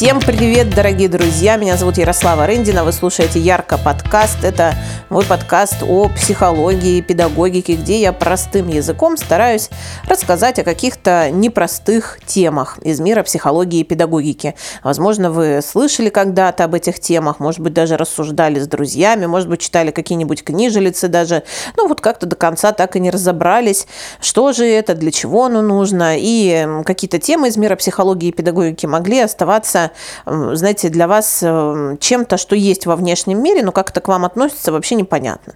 Всем привет, дорогие друзья! Меня зовут Ярослава Рындина. Вы слушаете Ярко подкаст. Это мой подкаст о психологии, педагогике, где я простым языком стараюсь рассказать о каких-то непростых темах из мира психологии и педагогики. Возможно, вы слышали когда-то об этих темах, может быть, даже рассуждали с друзьями, может быть, читали какие-нибудь книжелицы даже. Ну, вот как-то до конца так и не разобрались, что же это, для чего оно нужно. И какие-то темы из мира психологии и педагогики могли оставаться знаете, для вас э, чем-то, что есть во внешнем мире, но как это к вам относится, вообще непонятно.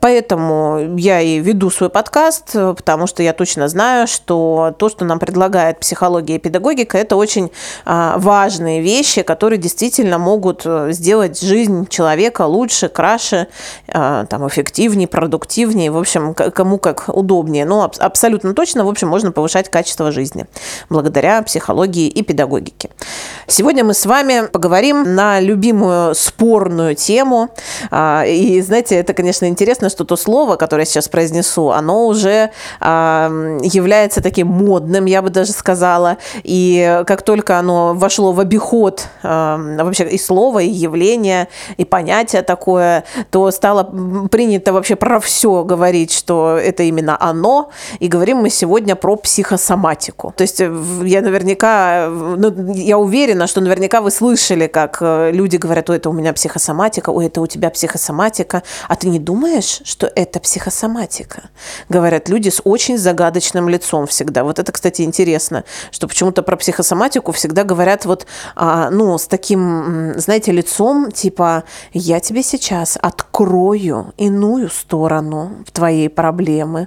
Поэтому я и веду свой подкаст, э, потому что я точно знаю, что то, что нам предлагает психология и педагогика, это очень а, важные вещи, которые действительно могут э, сделать жизнь человека лучше, краше, там, эффективнее, продуктивнее, в общем, кому как удобнее. Но абсолютно точно, в общем, можно повышать качество жизни благодаря психологии и педагогике. Сегодня мы с вами поговорим на любимую спорную тему. А, и, знаете, это, конечно, интересно, что то слово, которое я сейчас произнесу, оно уже является таким модным, я бы даже сказала. И как только оно вошло в обиход вообще и слово, и явление, и понятие такое, то стало принято вообще про все говорить, что это именно оно. И говорим мы сегодня про психосоматику. То есть я наверняка, ну, я уверена, что наверняка вы слышали, как э, люди говорят, ой, это у меня психосоматика, ой, это у тебя психосоматика. А ты не думаешь, что это психосоматика? Говорят люди с очень загадочным лицом всегда. Вот это, кстати, интересно, что почему-то про психосоматику всегда говорят вот, а, ну, с таким, знаете, лицом, типа, я тебе сейчас открою иную сторону твоей проблемы.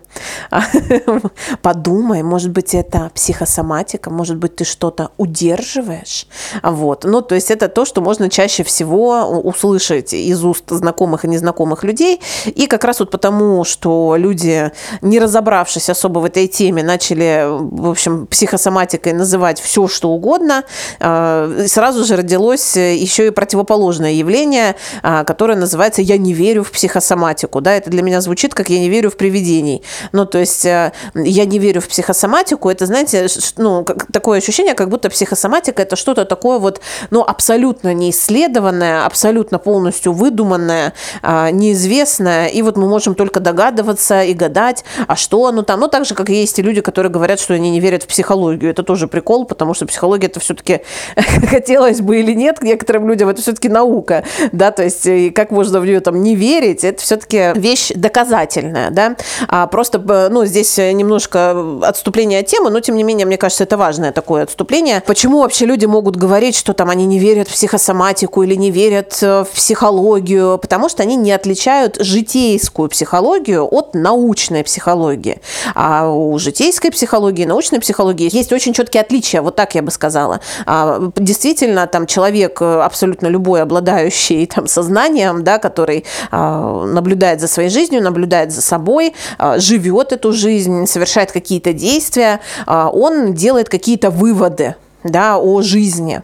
Подумай, может быть, это психосоматика, может быть, ты что-то удерживаешь, вот. Ну, то есть это то, что можно чаще всего услышать из уст знакомых и незнакомых людей. И как раз вот потому, что люди, не разобравшись особо в этой теме, начали, в общем, психосоматикой называть все, что угодно, а, сразу же родилось еще и противоположное явление, а, которое называется «я не верю в психосоматику». Да, это для меня звучит как «я не верю в привидений». Ну, то есть э, я не верю в психосоматику, это, знаете, ну, такое ощущение, как будто психосоматика – это что-то такое вот, ну, абсолютно неисследованное, абсолютно полностью выдуманное, а, неизвестное, и вот мы можем только догадываться и гадать, а что оно там. Ну, так же, как есть и люди, которые говорят, что они не верят в психологию. Это тоже прикол, потому что психология это все-таки, хотелось бы или нет, некоторым людям это все-таки наука, да, то есть и как можно в нее там не верить, это все-таки вещь доказательная, да. А просто, ну, здесь немножко отступление от темы, но тем не менее, мне кажется, это важное такое отступление. Почему вообще люди могут говорить, что там они не верят в психосоматику или не верят э, в психологию, потому что они не отличают житейскую психологию от научной психологии. А у житейской психологии и научной психологии есть очень четкие отличия, вот так я бы сказала. А, действительно, там человек э, абсолютно любой, обладающий там сознанием, да, который а, наблюдает за своей жизнью, наблюдает за собой, а, живет эту жизнь, совершает какие-то действия, он делает какие-то выводы да, о жизни.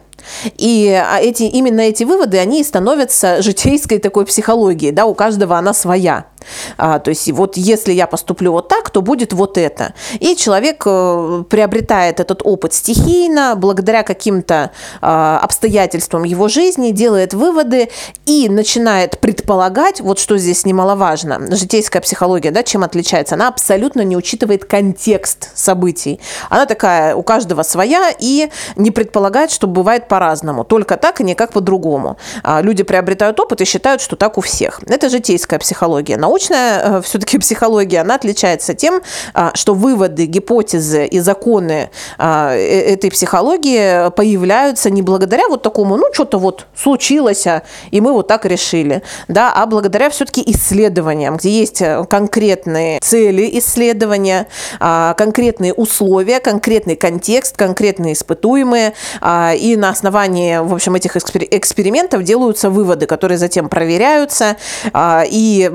И а, эти, именно эти выводы, они становятся житейской такой психологией, да, у каждого она своя. А, то есть вот если я поступлю вот так, то будет вот это. И человек э, приобретает этот опыт стихийно, благодаря каким-то а, обстоятельствам его жизни, делает выводы и начинает предполагать, вот что здесь немаловажно, житейская психология, да, чем отличается, она абсолютно не учитывает контекст событий. Она такая, у каждого своя, и не предполагает, что бывает по-разному. Только так и никак по-другому. А, люди приобретают опыт и считают, что так у всех. Это житейская психология научная э, все-таки психология, она отличается тем, а, что выводы, гипотезы и законы а, э, этой психологии появляются не благодаря вот такому, ну, что-то вот случилось, а, и мы вот так решили, да, а благодаря все-таки исследованиям, где есть э, конкретные цели исследования, конкретные условия, конкретный контекст, конкретные испытуемые, и на основании, в общем, этих экспериментов делаются выводы, которые затем проверяются, и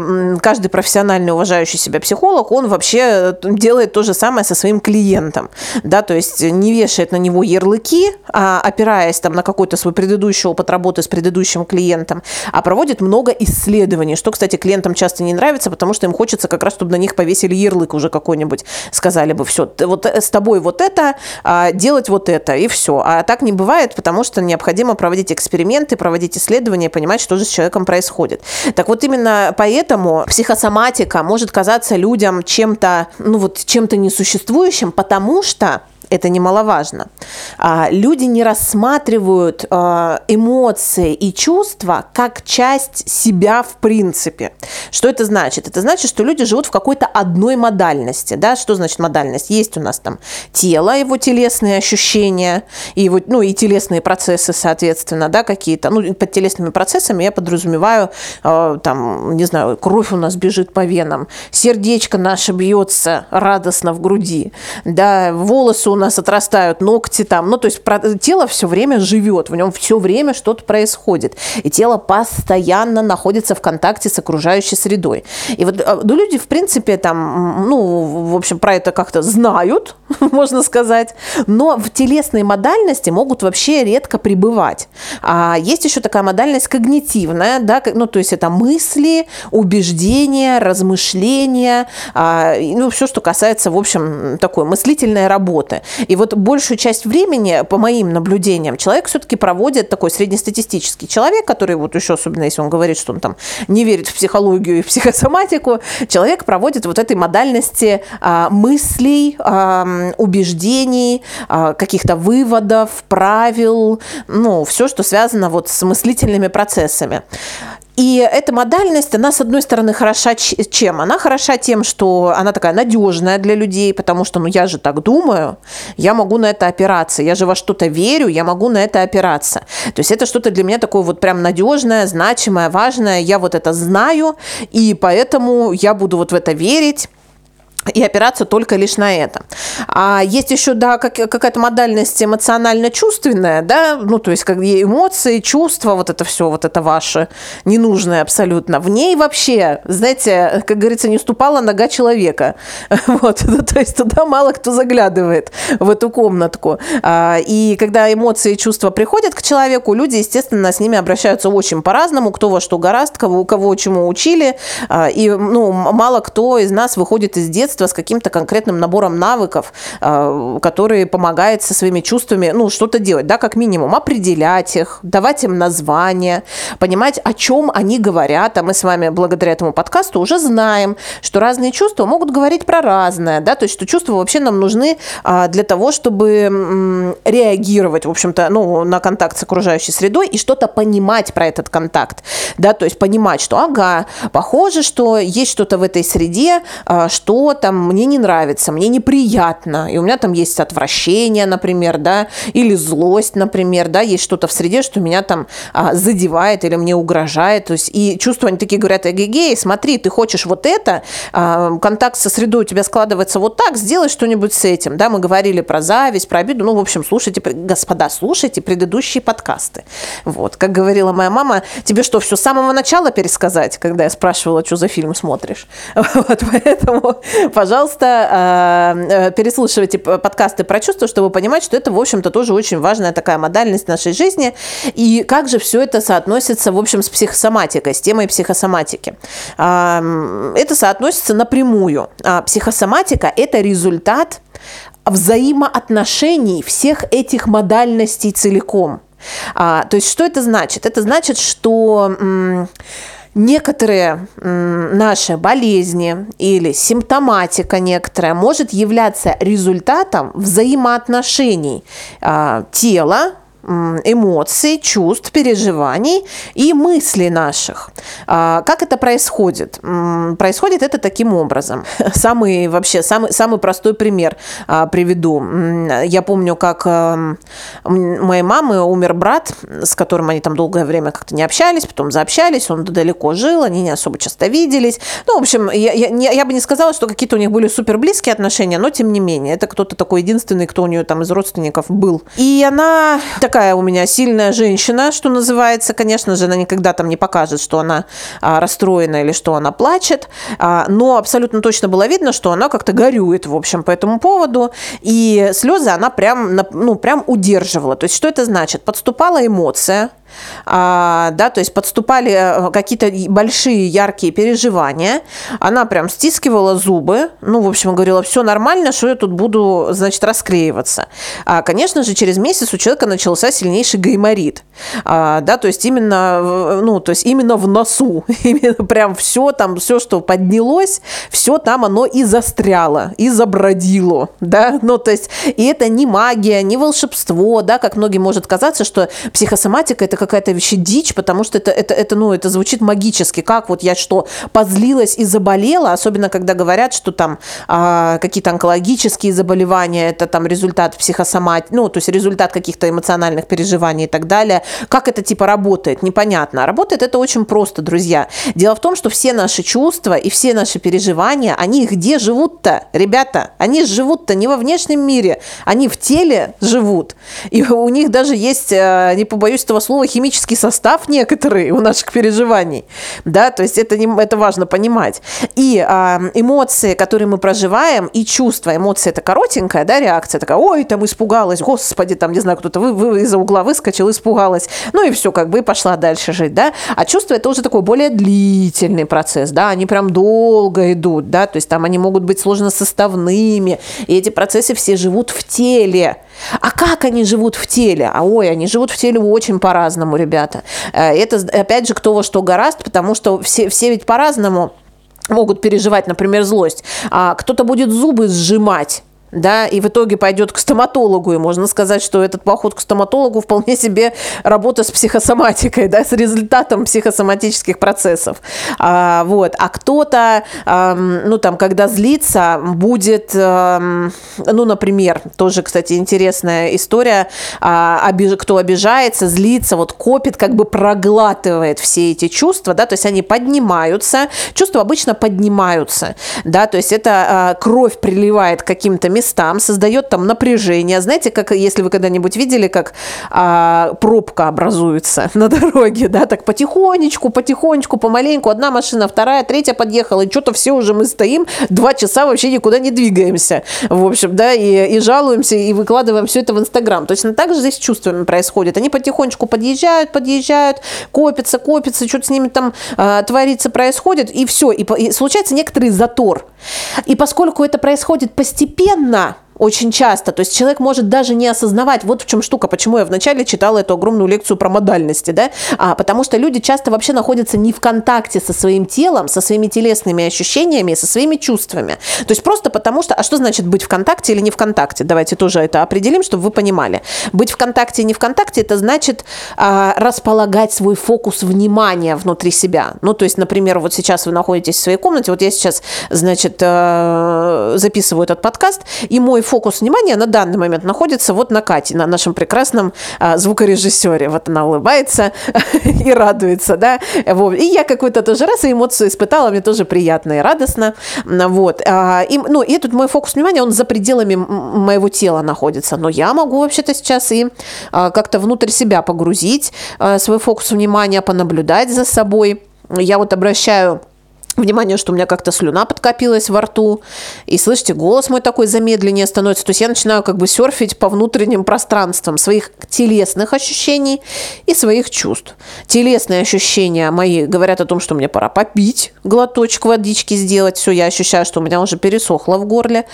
каждый профессиональный уважающий себя психолог, он вообще делает то же самое со своим клиентом, да, то есть не вешает на него ярлыки, а опираясь там на какой-то свой предыдущий опыт работы с предыдущим клиентом, а проводит много исследований, что, кстати, клиентам часто не нравится, потому что им хочется как раз, чтобы на них повесили ярлык уже какой-нибудь, сказали бы, все, вот с тобой вот это, а делать вот это, и все. А так не бывает, потому что необходимо проводить эксперименты, проводить исследования, понимать, что же с человеком происходит. Так вот именно поэтому психосоматика может казаться людям чем-то, ну вот чем-то несуществующим, потому что это немаловажно. А, люди не рассматривают а, эмоции и чувства как часть себя в принципе. Что это значит? Это значит, что люди живут в какой-то одной модальности. Да? Что значит модальность? Есть у нас там тело, его телесные ощущения, и его, ну и телесные процессы, соответственно, да, какие-то. Ну, под телесными процессами я подразумеваю, а, там, не знаю, кровь у нас бежит по венам, сердечко наше бьется радостно в груди, да, волосы у нас отрастают, ногти там. Ну, то есть тело все время живет, в нем все время что-то происходит. И тело постоянно находится в контакте с окружающей средой. И вот э, ну, люди, в принципе, там, ну, в общем, про это как-то знают, можно сказать, но в телесной модальности могут вообще редко пребывать. А есть еще такая модальность когнитивная, да, ну, то есть это мысли, убеждения, размышления, а, ну, все, что касается, в общем, такой мыслительной работы. И вот большую часть времени, по моим наблюдениям, человек все-таки проводит такой среднестатистический человек, который вот еще, особенно если он говорит, что он там не верит в психологию и в психосоматику, человек проводит вот этой модальности а, мыслей, а, убеждений, а, каких-то выводов, правил, ну, все, что связано вот с мыслительными процессами. И эта модальность, она, с одной стороны, хороша чем? Она хороша тем, что она такая надежная для людей, потому что, ну, я же так думаю, я могу на это опираться, я же во что-то верю, я могу на это опираться. То есть это что-то для меня такое вот прям надежное, значимое, важное, я вот это знаю, и поэтому я буду вот в это верить, и опираться только лишь на это. А есть еще, да, как, какая-то модальность эмоционально-чувственная, да, ну, то есть как эмоции, чувства, вот это все, вот это ваше ненужное абсолютно. В ней вообще, знаете, как говорится, не ступала нога человека. Вот, ну, то есть туда мало кто заглядывает, в эту комнатку. А, и когда эмоции и чувства приходят к человеку, люди, естественно, с ними обращаются очень по-разному, кто во что гораст, кого, кого чему учили. А, и, ну, мало кто из нас выходит из детства детства с каким-то конкретным набором навыков, э, которые помогают со своими чувствами, ну, что-то делать, да, как минимум, определять их, давать им название, понимать, о чем они говорят. А мы с вами благодаря этому подкасту уже знаем, что разные чувства могут говорить про разное, да, то есть что чувства вообще нам нужны а, для того, чтобы реагировать, в общем-то, ну, на контакт с окружающей средой и что-то понимать про этот контакт, да, то есть понимать, что, ага, похоже, что есть что-то в этой среде, а, что там мне не нравится, мне неприятно, и у меня там есть отвращение, например, да, или злость, например, да, есть что-то в среде, что меня там а, задевает или мне угрожает, то есть и чувства они такие говорят, эгегей, смотри, ты хочешь вот это, а, контакт со средой у тебя складывается вот так, сделай что-нибудь с этим, да, мы говорили про зависть, про обиду, ну, в общем, слушайте, господа, слушайте предыдущие подкасты, вот, как говорила моя мама, тебе что, все с самого начала пересказать, когда я спрашивала, что за фильм смотришь, вот, поэтому пожалуйста, а, э, переслушивайте подкасты про чувства, чтобы понимать, что это, в общем-то, тоже очень важная такая модальность нашей жизни. И как же все это соотносится, в общем, с психосоматикой, с темой психосоматики. Это соотносится напрямую. А, психосоматика – это результат взаимоотношений всех этих модальностей целиком. А, то есть что это значит? Это значит, что некоторые наши болезни или симптоматика некоторая может являться результатом взаимоотношений а, тела, эмоций, чувств, переживаний и мыслей наших. А, как это происходит? Происходит это таким образом. Самый вообще самый, самый простой пример а, приведу. Я помню, как эм, у моей мамы умер брат, с которым они там долгое время как-то не общались, потом заобщались, он далеко жил, они не особо часто виделись. Ну, в общем, я, я, я бы не сказала, что какие-то у них были супер близкие отношения, но тем не менее, это кто-то такой единственный, кто у нее там из родственников был. И она так такая у меня сильная женщина, что называется. Конечно же, она никогда там не покажет, что она а, расстроена или что она плачет. А, но абсолютно точно было видно, что она как-то горюет, в общем, по этому поводу. И слезы она прям, ну, прям удерживала. То есть, что это значит? Подступала эмоция, а, да, то есть подступали э, какие-то большие яркие переживания, она прям стискивала зубы, ну, в общем, говорила, все нормально, что я тут буду, значит, расклеиваться. А, конечно же, через месяц у человека начался сильнейший гайморит, а, да, то есть именно, ну, то есть именно в носу, именно прям все там, все, что поднялось, все там оно и застряло, и забродило, да, ну, то есть, и это не магия, не волшебство, да, как многим может казаться, что психосоматика – это какая-то вообще дичь, потому что это, это, это, ну, это звучит магически. Как вот я что, позлилась и заболела, особенно когда говорят, что там а, какие-то онкологические заболевания, это там результат психосоматики, ну, то есть результат каких-то эмоциональных переживаний и так далее. Как это типа работает, непонятно. А работает это очень просто, друзья. Дело в том, что все наши чувства и все наши переживания, они где живут-то, ребята? Они живут-то не во внешнем мире, они в теле живут. И у них даже есть, э, не побоюсь этого слова, химический состав некоторые у наших переживаний, да, то есть это, не, это важно понимать. И а, эмоции, которые мы проживаем, и чувства, эмоции это коротенькая, да, реакция такая, ой, там испугалась, господи, там, не знаю, кто-то вы, вы из-за угла выскочил, испугалась, ну и все, как бы, и пошла дальше жить, да, а чувства это уже такой более длительный процесс, да, они прям долго идут, да, то есть там они могут быть сложно составными, и эти процессы все живут в теле, а как они живут в теле? А ой, они живут в теле очень по-разному, ребята. Э, это, опять же, кто во что гораст, потому что все, все ведь по-разному могут переживать, например, злость. А кто-то будет зубы сжимать, да, и в итоге пойдет к стоматологу, и можно сказать, что этот поход к стоматологу вполне себе работа с психосоматикой, да, с результатом психосоматических процессов. А, вот. А кто-то, эм, ну, там, когда злится, будет, эм, ну, например, тоже, кстати, интересная история, э, обиж, кто обижается, злится, вот копит, как бы проглатывает все эти чувства, да, то есть они поднимаются, чувства обычно поднимаются, да, то есть это э, кровь приливает к каким-то местам, местам, создает там напряжение. Знаете, как если вы когда-нибудь видели, как а, пробка образуется на дороге, да, так потихонечку, потихонечку, помаленьку, одна машина, вторая, третья подъехала, и что-то все уже мы стоим, два часа вообще никуда не двигаемся, в общем, да, и, и жалуемся, и выкладываем все это в Инстаграм. Точно так же здесь с чувствами происходит. Они потихонечку подъезжают, подъезжают, копятся, копятся, что-то с ними там а, творится, происходит, и все, и, и случается некоторый затор. И поскольку это происходит постепенно, на очень часто. То есть человек может даже не осознавать, вот в чем штука, почему я вначале читала эту огромную лекцию про модальности, да, а, потому что люди часто вообще находятся не в контакте со своим телом, со своими телесными ощущениями, со своими чувствами. То есть просто потому что, а что значит быть в контакте или не в контакте? Давайте тоже это определим, чтобы вы понимали. Быть в контакте и не в контакте, это значит а, располагать свой фокус внимания внутри себя. Ну, то есть, например, вот сейчас вы находитесь в своей комнате, вот я сейчас, значит, э, записываю этот подкаст, и мой фокус внимания на данный момент находится вот на Кате, на нашем прекрасном а, звукорежиссере. Вот она улыбается и радуется, да. И я какой-то тоже раз эмоцию испытала, мне тоже приятно и радостно. Вот. А, и, ну, и тут мой фокус внимания, он за пределами моего тела находится. Но я могу вообще-то сейчас и а, как-то внутрь себя погрузить а, свой фокус внимания, понаблюдать за собой. Я вот обращаю Внимание, что у меня как-то слюна подкопилась во рту. И, слышите, голос мой такой замедленнее становится. То есть я начинаю как бы серфить по внутренним пространствам своих телесных ощущений и своих чувств. Телесные ощущения мои говорят о том, что мне пора попить, глоточек водички сделать. Все, я ощущаю, что у меня уже пересохло в горле.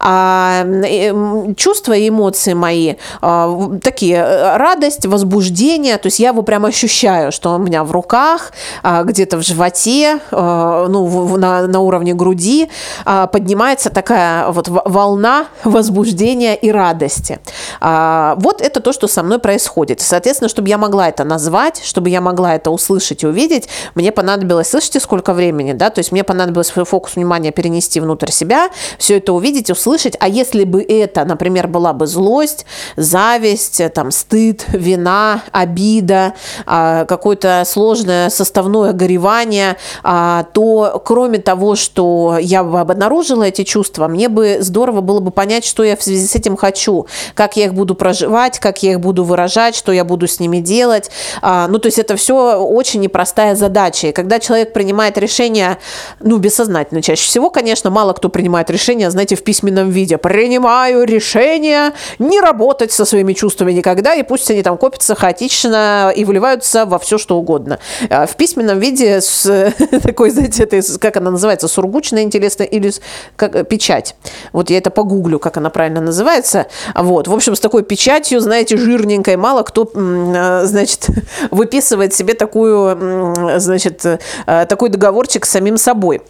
А э, чувства и эмоции мои а, такие э, радость, возбуждение. То есть я его прям ощущаю, что у меня в руках, а, где-то в животе, а, ну, на, на уровне груди а, поднимается такая вот волна возбуждения и радости. А, вот это то, что со мной происходит. Соответственно, чтобы я могла это назвать, чтобы я могла это услышать и увидеть, мне понадобилось, слышите, сколько времени, да, то есть мне понадобилось свой фокус внимания перенести внутрь себя, все это увидеть, услышать, а если бы это, например, была бы злость, зависть, там, стыд, вина, обида, а, какое-то сложное составное горевание, то кроме того, что я бы обнаружила эти чувства, мне бы здорово было бы понять, что я в связи с этим хочу, как я их буду проживать, как я их буду выражать, что я буду с ними делать. А, ну, то есть это все очень непростая задача. И когда человек принимает решение, ну, бессознательно чаще всего, конечно, мало кто принимает решение, знаете, в письменном виде. Принимаю решение не работать со своими чувствами никогда, и пусть они там копятся хаотично и выливаются во все, что угодно. А, в письменном виде с такой, знаете, это, как она называется, сургучная интересная или как, печать. Вот я это погуглю, как она правильно называется. Вот, в общем, с такой печатью, знаете, жирненькой, мало кто, а, значит, выписывает себе такую, значит, э, такой договорчик с самим собой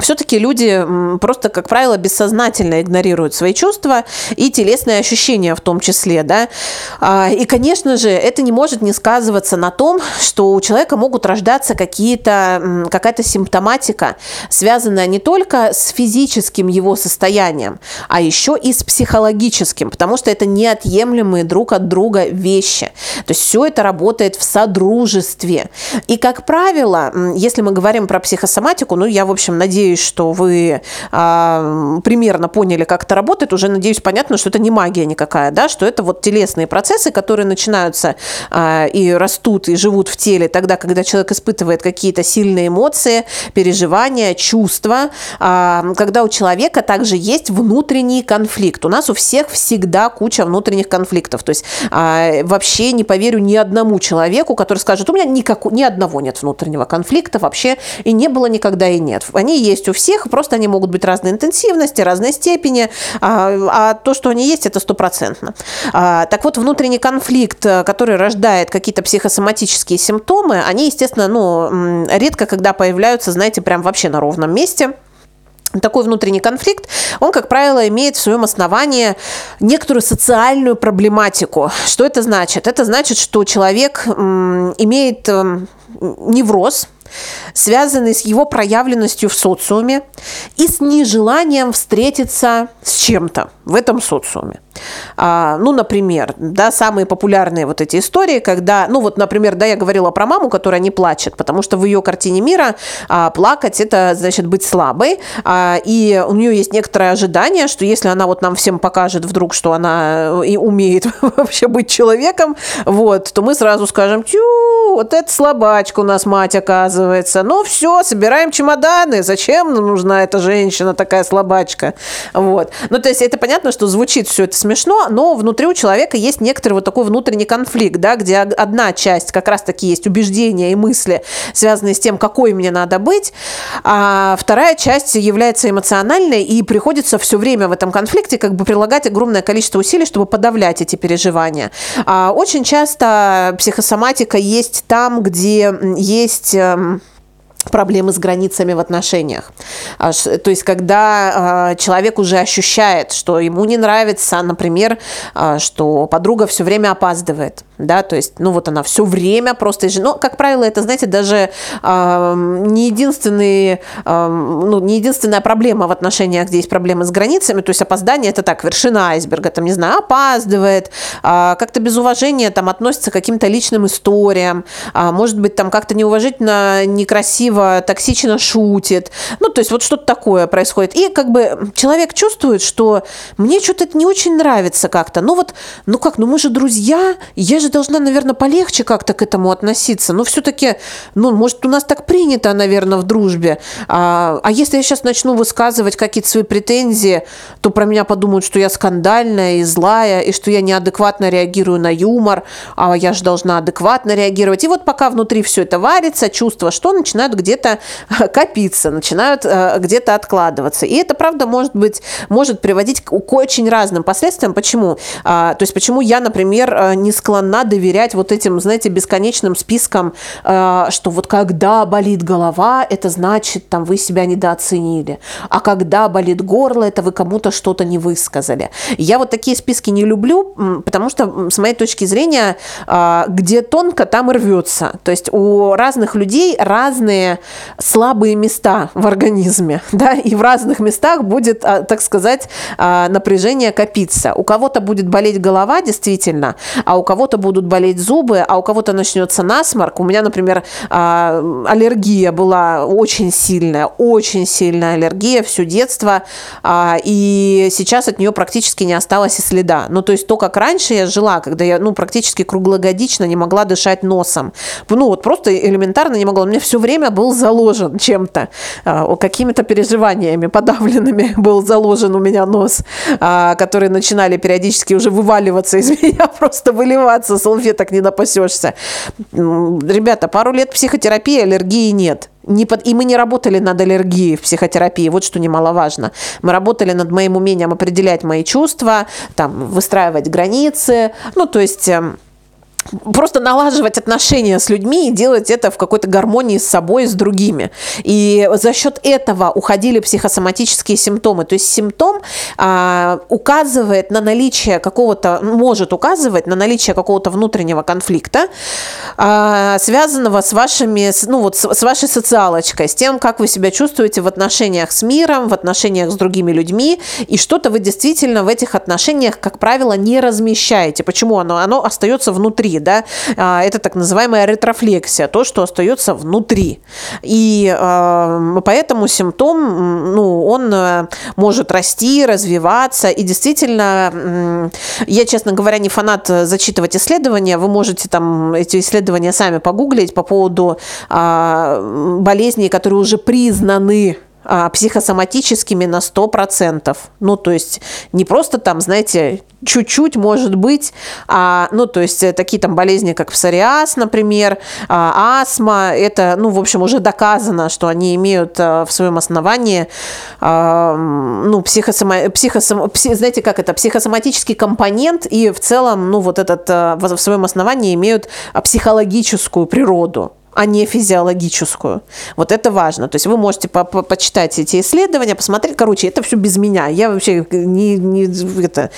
все-таки люди просто, как правило, бессознательно игнорируют свои чувства и телесные ощущения в том числе, да. А, и, конечно же, это не может не сказываться на том, что у человека могут рождаться какие-то, какая-то симптоматика, связанная не только с физическим его состоянием, а еще и с психологическим, потому что это неотъемлемые друг от друга вещи. То есть все это работает в содружестве. И, как правило, если мы говорим про психосоматику, ну, я, в общем, надеюсь, надеюсь, что вы а, примерно поняли, как это работает. Уже, надеюсь, понятно, что это не магия никакая, да, что это вот телесные процессы, которые начинаются а, и растут, и живут в теле тогда, когда человек испытывает какие-то сильные эмоции, переживания, чувства, а, когда у человека также есть внутренний конфликт. У нас у всех всегда куча внутренних конфликтов. То есть а, вообще не поверю ни одному человеку, который скажет, у меня никак, ни одного нет внутреннего конфликта вообще, и не было никогда и нет. Они есть есть у всех, просто они могут быть разной интенсивности, разной степени, а, а то, что они есть, это стопроцентно. А, так вот, внутренний конфликт, э, который рождает какие-то психосоматические симптомы, они, естественно, ну, редко когда появляются, знаете, прям вообще на ровном месте такой внутренний конфликт, он, как правило, имеет в своем основании некоторую социальную проблематику. Что это значит? Это значит, что человек имеет эм, невроз, связанный с его проявленностью в социуме и с нежеланием встретиться с чем-то в этом социуме. А, ну, например, да, самые популярные вот эти истории, когда, ну, вот, например, да, я говорила про маму, которая не плачет, потому что в ее картине мира а, плакать это значит быть слабой, а, и у нее есть некоторое ожидание, что если она вот нам всем покажет вдруг, что она э, и умеет вообще быть человеком, вот, то мы сразу скажем, тю, вот это слабачка у нас мать оказывается, ну, все, собираем чемоданы, зачем нужна эта женщина такая слабачка, вот. Ну, то есть это понятно, что звучит все это смешно, но внутри у человека есть некоторый вот такой внутренний конфликт, да, где одна часть как раз-таки есть убеждения и мысли, связанные с тем, какой мне надо быть, а вторая часть является эмоциональной, и приходится все время в этом конфликте как бы прилагать огромное количество усилий, чтобы подавлять эти переживания. А очень часто психосоматика есть там, где есть эм, проблемы с границами в отношениях. То есть, когда а, человек уже ощущает, что ему не нравится, например, а, что подруга все время опаздывает, да, то есть, ну вот она все время просто, ну, как правило, это, знаете, даже не единственный, ну, не единственная проблема в отношениях, где есть проблемы с границами, то есть опоздание это так, вершина айсберга, там, не знаю, опаздывает, а, как-то без уважения там относится к каким-то личным историям, может быть, там как-то неуважительно, некрасиво красиво, токсично шутит. Ну, то есть вот что-то такое происходит. И как бы человек чувствует, что мне что-то это не очень нравится как-то. Ну вот, ну как, ну мы же друзья, я же должна, наверное, полегче как-то к этому относиться. Но все-таки, ну, может, у нас так принято, наверное, в дружбе. А, а если я сейчас начну высказывать какие-то свои претензии, то про меня подумают, что я скандальная и злая, и что я неадекватно реагирую на юмор, а я же должна адекватно реагировать. И вот пока внутри все это варится, чувства что, начинают где-то копиться, начинают э, где-то откладываться. И это, правда, может быть, может приводить к, очень разным последствиям. Почему? А, то есть, почему я, например, э, не склонна доверять вот этим, знаете, бесконечным спискам, э, что вот когда болит голова, это значит, там, вы себя недооценили. А когда болит горло, это вы кому-то что-то не высказали. Я вот такие списки не люблю, потому что, с моей точки зрения, где тонко, там и рвется. То есть у разных людей разные слабые места в организме, да, и в разных местах будет, а, так сказать, а, напряжение копиться. У кого-то будет болеть голова, действительно, а у кого-то будут болеть зубы, а у кого-то начнется насморк. У меня, например, а, аллергия была очень сильная, очень сильная аллергия все детство, и сейчас от нее практически не осталось и следа. Ну, то есть то, как раньше я жила, когда я, ну, практически круглогодично не могла дышать носом. Ну, вот просто элементарно не могла. У меня все время был заложен чем-то, какими-то переживаниями подавленными был заложен у меня нос, которые начинали периодически уже вываливаться из меня, просто выливаться, салфеток не напасешься. Ребята, пару лет психотерапии, аллергии нет. Не под... И мы не работали над аллергией в психотерапии, вот что немаловажно. Мы работали над моим умением определять мои чувства, там, выстраивать границы, ну, то есть эм, просто налаживать отношения с людьми и делать это в какой-то гармонии с собой с другими. И за счет этого уходили психосоматические симптомы. То есть симптом а, указывает на наличие какого-то, может указывать на наличие какого-то внутреннего конфликта, а, связанного с вашими, ну вот с, с вашей социалочкой, с тем, как вы себя чувствуете в отношениях с миром, в отношениях с другими людьми, и что-то вы действительно в этих отношениях, как правило, не размещаете. Почему оно? Оно остается внутри да, а, это так называемая ретрофлексия, то, что остается внутри. И а, поэтому симптом, ну, он э, может расти, развиваться, и действительно, я, честно говоря, не фанат зачитывать исследования, вы можете там эти исследования сами погуглить по поводу а, болезней, которые уже признаны психосоматическими на 100%. Ну, то есть не просто там, знаете, чуть-чуть, может быть, а, ну, то есть э, такие там болезни, как псориаз, например, а, астма, это, ну, в общем, уже доказано, что они имеют а, в своем основании, а, ну, психосома, психосом, пси, знаете, как это, психосоматический компонент, и в целом, ну, вот этот а, в своем основании имеют психологическую природу а не физиологическую. Вот это важно. То есть вы можете по -по почитать эти исследования, посмотреть. Короче, это все без меня. Я вообще не, не это.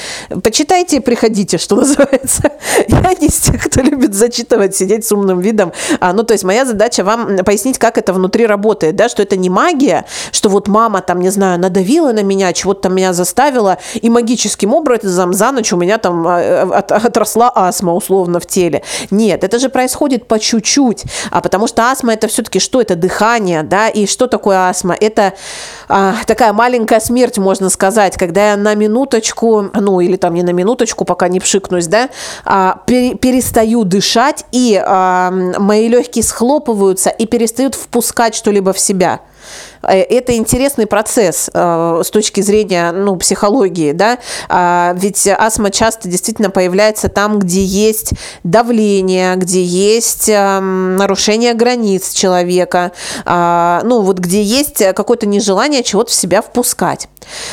Почитайте приходите, что называется. Я не из тех, кто любит зачитывать, сидеть с умным видом. А, ну, то есть моя задача вам пояснить, как это внутри работает, да, что это не магия, что вот мама там, не знаю, надавила на меня, чего-то меня заставила, и магическим образом за ночь у меня там а, э, от, отросла астма условно в теле. Нет, это же происходит по чуть-чуть. А потому что астма это все-таки что? Это дыхание, да, и что такое астма? Это а, такая маленькая смерть, можно сказать, когда я на минуточку, ну или там не на минуточку, пока не пшикнусь, да, а, пер, перестаю дышать, и а, мои легкие схлопываются и перестают впускать что-либо в себя. Э, это интересный процесс э, с точки зрения ну, психологии, да, а, ведь астма часто действительно появляется там, где есть давление, где есть эм, нарушение границ человека, а, ну вот где есть какое-то нежелание чего-то в себя впускать.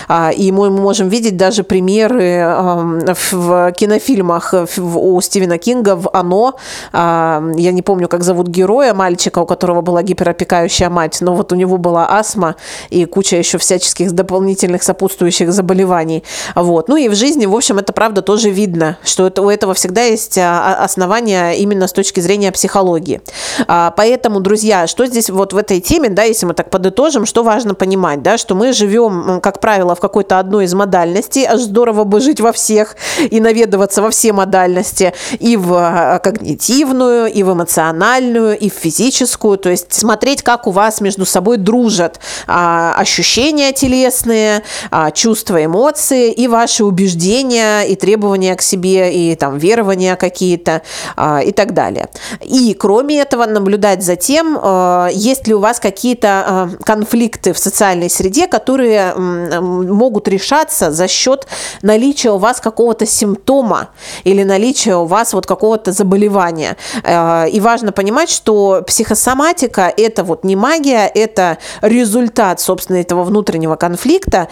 А, и мы можем видеть даже примеры эм, в кинофильмах у Стивена Кинга в «Оно». Я не помню, как зовут героя, мальчика, у которого была гиперопекающая мать, но вот у него была астма и куча еще всяческих дополнительных сопутствующих заболеваний. Вот. Ну и в жизни, в общем, это правда тоже видно, что это, у этого всегда есть а, а, основания именно с точки зрения психологии. А, поэтому, друзья, что здесь вот в этой теме, да, если мы так подытожим, что важно понимать, да, что мы живем, как правило, в какой-то одной из модальностей, аж здорово бы жить во всех и наведываться во все модальности, и в когнитивную, и в эмоциональную, и в физическую, то есть смотреть, как у вас между собой дружат содержат а, ощущения телесные, а, чувства, эмоции и ваши убеждения и требования к себе, и там верования какие-то а, и так далее. И кроме этого наблюдать за тем, а, есть ли у вас какие-то а, конфликты в социальной среде, которые м, могут решаться за счет наличия у вас какого-то симптома или наличия у вас вот какого-то заболевания. А, и важно понимать, что психосоматика – это вот не магия, это результат, собственно, этого внутреннего конфликта,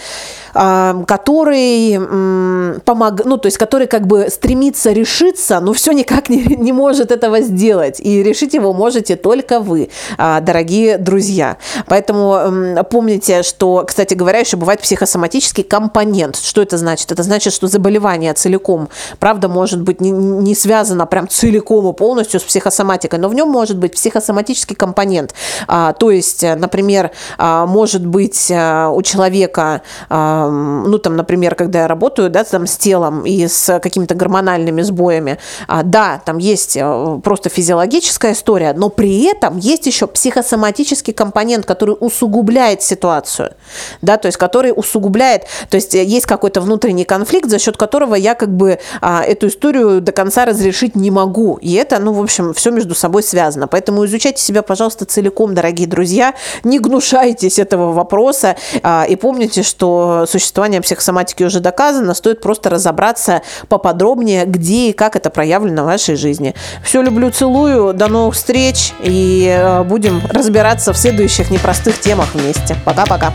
а, который помог, ну, то есть, который как бы стремится решиться, но все никак не, не может этого сделать. И решить его можете только вы, а, дорогие друзья. Поэтому помните, что, кстати говоря, еще бывает психосоматический компонент. Что это значит? Это значит, что заболевание целиком, правда, может быть не, не связано прям целиком и полностью с психосоматикой, но в нем может быть психосоматический компонент. А, то есть, например, может быть у человека ну, там, например, когда я работаю, да, там, с телом и с какими-то гормональными сбоями, а, да, там есть э, просто физиологическая история, но при этом есть еще психосоматический компонент, который усугубляет ситуацию, да, то есть который усугубляет, то есть э, есть какой-то внутренний конфликт, за счет которого я как бы а, эту историю до конца разрешить не могу, и это, ну, в общем, все между собой связано, поэтому изучайте себя, пожалуйста, целиком, дорогие друзья, не гнушайтесь этого вопроса а, и помните, что существование психосоматики уже доказано, стоит просто разобраться поподробнее, где и как это проявлено в вашей жизни. Все люблю, целую, до новых встреч и э, будем разбираться в следующих непростых темах вместе. Пока-пока.